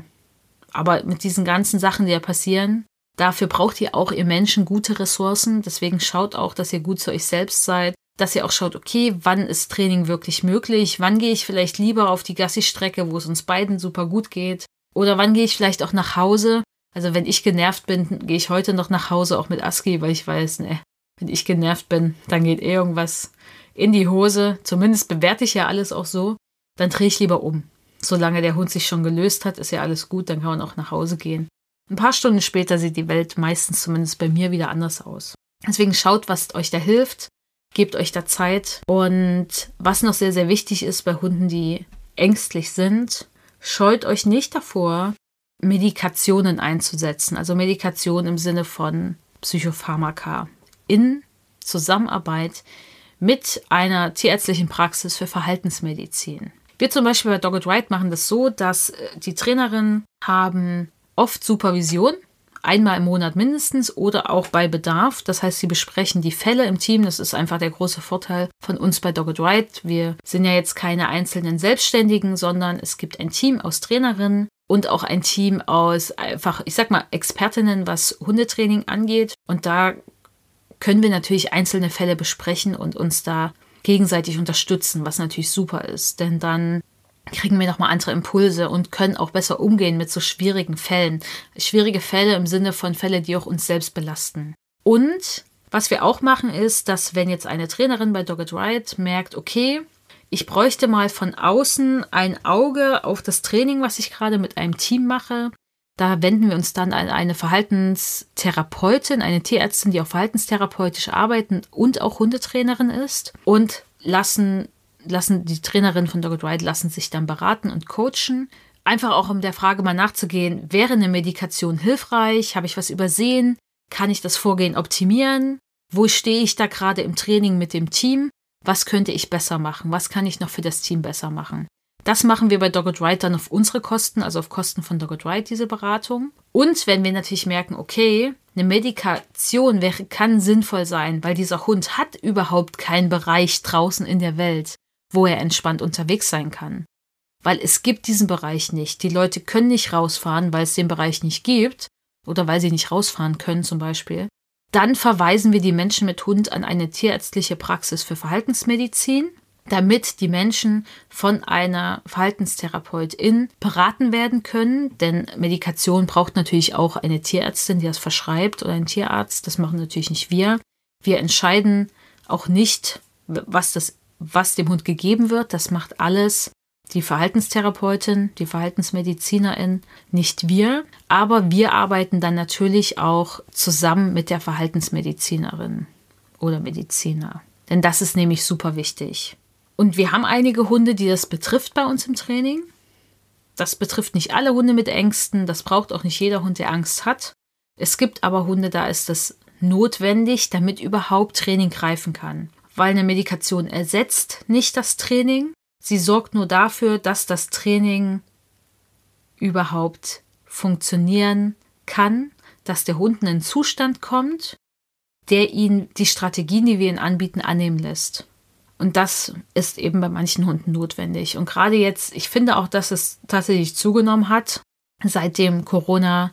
aber mit diesen ganzen Sachen, die ja passieren, dafür braucht ihr auch ihr Menschen gute Ressourcen. Deswegen schaut auch, dass ihr gut zu euch selbst seid. Dass ihr auch schaut, okay, wann ist Training wirklich möglich? Wann gehe ich vielleicht lieber auf die Gassi-Strecke, wo es uns beiden super gut geht? Oder wann gehe ich vielleicht auch nach Hause? Also wenn ich genervt bin, gehe ich heute noch nach Hause auch mit Aski, weil ich weiß, ne, wenn ich genervt bin, dann geht eh irgendwas in die Hose. Zumindest bewerte ich ja alles auch so. Dann drehe ich lieber um. Solange der Hund sich schon gelöst hat, ist ja alles gut, dann kann man auch nach Hause gehen. Ein paar Stunden später sieht die Welt meistens zumindest bei mir wieder anders aus. Deswegen schaut, was euch da hilft, gebt euch da Zeit. Und was noch sehr, sehr wichtig ist bei Hunden, die ängstlich sind, scheut euch nicht davor, Medikationen einzusetzen, also Medikation im Sinne von Psychopharmaka in Zusammenarbeit mit einer tierärztlichen Praxis für Verhaltensmedizin. Wir zum Beispiel bei Dogged Right machen das so, dass äh, die Trainerinnen haben oft Supervision, einmal im Monat mindestens oder auch bei Bedarf. Das heißt, sie besprechen die Fälle im Team. Das ist einfach der große Vorteil von uns bei Dogged Right. Wir sind ja jetzt keine einzelnen Selbstständigen, sondern es gibt ein Team aus Trainerinnen, und auch ein Team aus einfach, ich sag mal, Expertinnen, was Hundetraining angeht. Und da können wir natürlich einzelne Fälle besprechen und uns da gegenseitig unterstützen, was natürlich super ist. Denn dann kriegen wir nochmal andere Impulse und können auch besser umgehen mit so schwierigen Fällen. Schwierige Fälle im Sinne von Fälle, die auch uns selbst belasten. Und was wir auch machen, ist, dass wenn jetzt eine Trainerin bei Dogged Ride merkt, okay, ich bräuchte mal von außen ein Auge auf das Training, was ich gerade mit einem Team mache. Da wenden wir uns dann an eine Verhaltenstherapeutin, eine Tierärztin, die auch verhaltenstherapeutisch arbeiten und auch Hundetrainerin ist und lassen, lassen die Trainerin von Dogged Ride lassen sich dann beraten und coachen. Einfach auch um der Frage mal nachzugehen, wäre eine Medikation hilfreich? Habe ich was übersehen? Kann ich das Vorgehen optimieren? Wo stehe ich da gerade im Training mit dem Team? was könnte ich besser machen, was kann ich noch für das Team besser machen. Das machen wir bei Dogged Right dann auf unsere Kosten, also auf Kosten von Dogged Right, diese Beratung. Und wenn wir natürlich merken, okay, eine Medikation wäre, kann sinnvoll sein, weil dieser Hund hat überhaupt keinen Bereich draußen in der Welt, wo er entspannt unterwegs sein kann. Weil es gibt diesen Bereich nicht. Die Leute können nicht rausfahren, weil es den Bereich nicht gibt oder weil sie nicht rausfahren können zum Beispiel. Dann verweisen wir die Menschen mit Hund an eine tierärztliche Praxis für Verhaltensmedizin, damit die Menschen von einer Verhaltenstherapeutin beraten werden können. Denn Medikation braucht natürlich auch eine Tierärztin, die das verschreibt oder ein Tierarzt. Das machen natürlich nicht wir. Wir entscheiden auch nicht, was, das, was dem Hund gegeben wird. Das macht alles die Verhaltenstherapeutin, die Verhaltensmedizinerin, nicht wir. Aber wir arbeiten dann natürlich auch zusammen mit der Verhaltensmedizinerin oder Mediziner. Denn das ist nämlich super wichtig. Und wir haben einige Hunde, die das betrifft bei uns im Training. Das betrifft nicht alle Hunde mit Ängsten, das braucht auch nicht jeder Hund, der Angst hat. Es gibt aber Hunde, da ist es notwendig, damit überhaupt Training greifen kann. Weil eine Medikation ersetzt nicht das Training, sie sorgt nur dafür, dass das Training überhaupt funktionieren kann, dass der Hund in einen Zustand kommt, der ihn die Strategien, die wir ihm anbieten, annehmen lässt. Und das ist eben bei manchen Hunden notwendig. Und gerade jetzt, ich finde auch, dass es tatsächlich zugenommen hat, seitdem Corona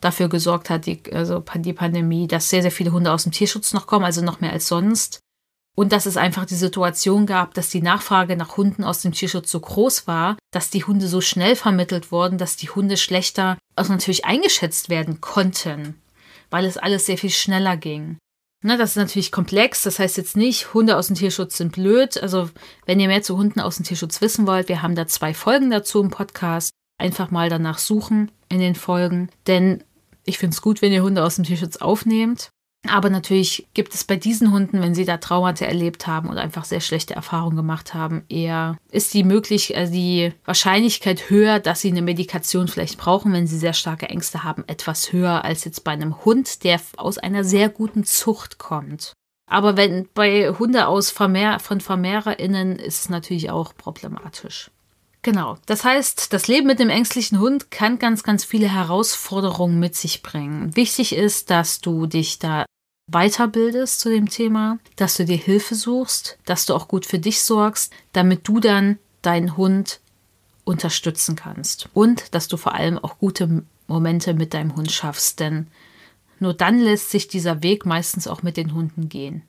dafür gesorgt hat, die, also die Pandemie, dass sehr, sehr viele Hunde aus dem Tierschutz noch kommen, also noch mehr als sonst. Und dass es einfach die Situation gab, dass die Nachfrage nach Hunden aus dem Tierschutz so groß war, dass die Hunde so schnell vermittelt wurden, dass die Hunde schlechter also natürlich eingeschätzt werden konnten, weil es alles sehr viel schneller ging. Ne, das ist natürlich komplex. Das heißt jetzt nicht, Hunde aus dem Tierschutz sind blöd. Also, wenn ihr mehr zu Hunden aus dem Tierschutz wissen wollt, wir haben da zwei Folgen dazu im Podcast. Einfach mal danach suchen in den Folgen. Denn ich finde es gut, wenn ihr Hunde aus dem Tierschutz aufnehmt. Aber natürlich gibt es bei diesen Hunden, wenn sie da Traumata erlebt haben oder einfach sehr schlechte Erfahrungen gemacht haben, eher ist die möglich, also die Wahrscheinlichkeit höher, dass sie eine Medikation vielleicht brauchen, wenn sie sehr starke Ängste haben, etwas höher als jetzt bei einem Hund, der aus einer sehr guten Zucht kommt. Aber wenn bei Hunde aus Vermehr, von VermehrerInnen ist es natürlich auch problematisch. Genau. Das heißt, das Leben mit dem ängstlichen Hund kann ganz, ganz viele Herausforderungen mit sich bringen. Wichtig ist, dass du dich da weiterbildest zu dem Thema, dass du dir Hilfe suchst, dass du auch gut für dich sorgst, damit du dann deinen Hund unterstützen kannst und dass du vor allem auch gute Momente mit deinem Hund schaffst, denn nur dann lässt sich dieser Weg meistens auch mit den Hunden gehen.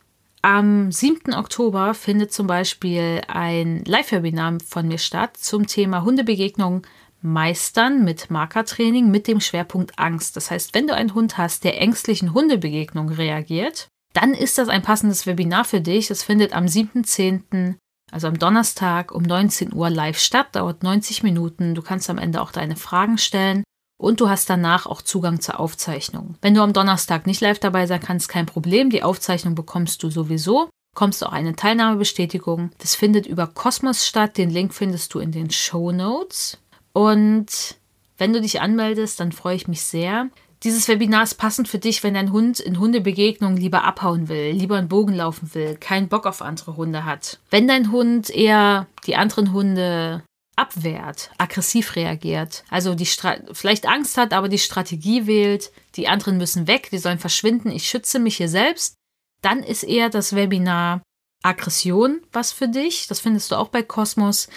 Am 7. Oktober findet zum Beispiel ein Live-Webinar von mir statt zum Thema Hundebegegnung meistern mit Markertraining mit dem Schwerpunkt Angst. Das heißt, wenn du einen Hund hast, der ängstlichen Hundebegegnungen reagiert, dann ist das ein passendes Webinar für dich. Das findet am 7.10., also am Donnerstag um 19 Uhr live statt, dauert 90 Minuten. Du kannst am Ende auch deine Fragen stellen und du hast danach auch Zugang zur Aufzeichnung. Wenn du am Donnerstag nicht live dabei sein kannst, kein Problem. Die Aufzeichnung bekommst du sowieso. Bekommst du auch eine Teilnahmebestätigung. Das findet über Kosmos statt. Den Link findest du in den Show Notes. Und wenn du dich anmeldest, dann freue ich mich sehr. Dieses Webinar ist passend für dich, wenn dein Hund in Hundebegegnungen lieber abhauen will, lieber einen Bogen laufen will, keinen Bock auf andere Hunde hat. Wenn dein Hund eher die anderen Hunde abwehrt, aggressiv reagiert, also die vielleicht Angst hat, aber die Strategie wählt, die anderen müssen weg, die sollen verschwinden, ich schütze mich hier selbst, dann ist eher das Webinar Aggression was für dich. Das findest du auch bei Kosmos.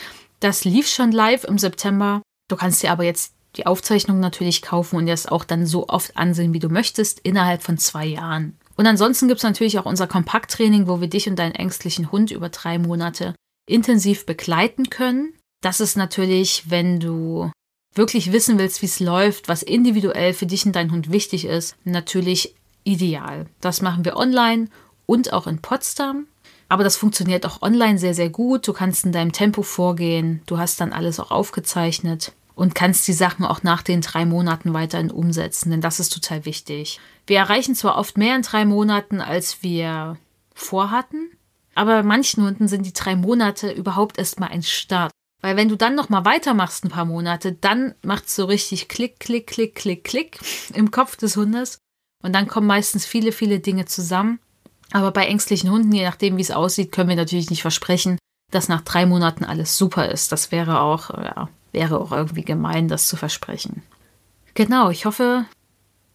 Das lief schon live im September Du kannst dir aber jetzt die Aufzeichnung natürlich kaufen und das auch dann so oft ansehen, wie du möchtest, innerhalb von zwei Jahren. Und ansonsten gibt es natürlich auch unser Kompakttraining, wo wir dich und deinen ängstlichen Hund über drei Monate intensiv begleiten können. Das ist natürlich, wenn du wirklich wissen willst, wie es läuft, was individuell für dich und deinen Hund wichtig ist, natürlich ideal. Das machen wir online und auch in Potsdam. Aber das funktioniert auch online sehr, sehr gut. Du kannst in deinem Tempo vorgehen. Du hast dann alles auch aufgezeichnet und kannst die Sachen auch nach den drei Monaten weiterhin umsetzen, denn das ist total wichtig. Wir erreichen zwar oft mehr in drei Monaten, als wir vorhatten, aber bei manchen Hunden sind die drei Monate überhaupt erstmal ein Start. Weil wenn du dann nochmal weitermachst ein paar Monate, dann macht es so richtig Klick, Klick, Klick, Klick, Klick im Kopf des Hundes. Und dann kommen meistens viele, viele Dinge zusammen. Aber bei ängstlichen Hunden, je nachdem, wie es aussieht, können wir natürlich nicht versprechen, dass nach drei Monaten alles super ist. Das wäre auch, ja, Wäre auch irgendwie gemein, das zu versprechen. Genau, ich hoffe,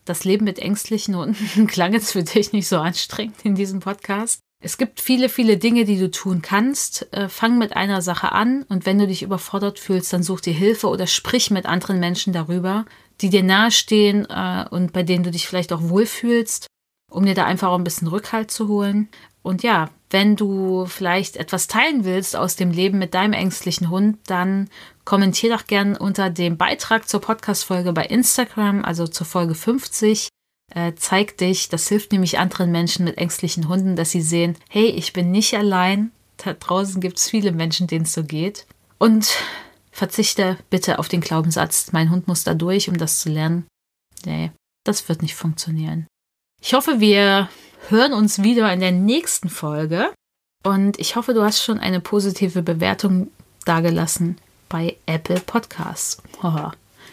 das Leben mit ängstlichen Hunden klang jetzt für dich nicht so anstrengend in diesem Podcast. Es gibt viele, viele Dinge, die du tun kannst. Äh, fang mit einer Sache an und wenn du dich überfordert fühlst, dann such dir Hilfe oder sprich mit anderen Menschen darüber, die dir nahestehen äh, und bei denen du dich vielleicht auch wohlfühlst, um dir da einfach auch ein bisschen Rückhalt zu holen. Und ja, wenn du vielleicht etwas teilen willst aus dem Leben mit deinem ängstlichen Hund, dann kommentier doch gern unter dem Beitrag zur Podcast-Folge bei Instagram, also zur Folge 50. Äh, zeig dich, das hilft nämlich anderen Menschen mit ängstlichen Hunden, dass sie sehen, hey, ich bin nicht allein. Da draußen gibt es viele Menschen, denen es so geht. Und verzichte bitte auf den Glaubenssatz, mein Hund muss da durch, um das zu lernen. Nee, das wird nicht funktionieren. Ich hoffe, wir hören uns wieder in der nächsten Folge. Und ich hoffe, du hast schon eine positive Bewertung dagelassen bei Apple Podcasts.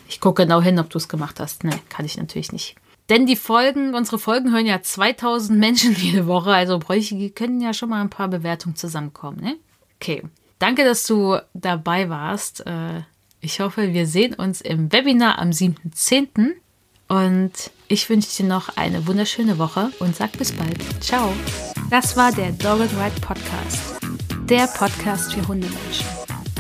Ich gucke genau hin, ob du es gemacht hast. Ne, kann ich natürlich nicht. Denn die Folgen, unsere Folgen hören ja 2000 Menschen jede Woche, also können ja schon mal ein paar Bewertungen zusammenkommen. Ne? Okay, danke, dass du dabei warst. Äh, ich hoffe, wir sehen uns im Webinar am 7.10. Und ich wünsche dir noch eine wunderschöne Woche und sag bis bald. Ciao. Das war der Dogged Ride Podcast. Der Podcast für Hundemenschen.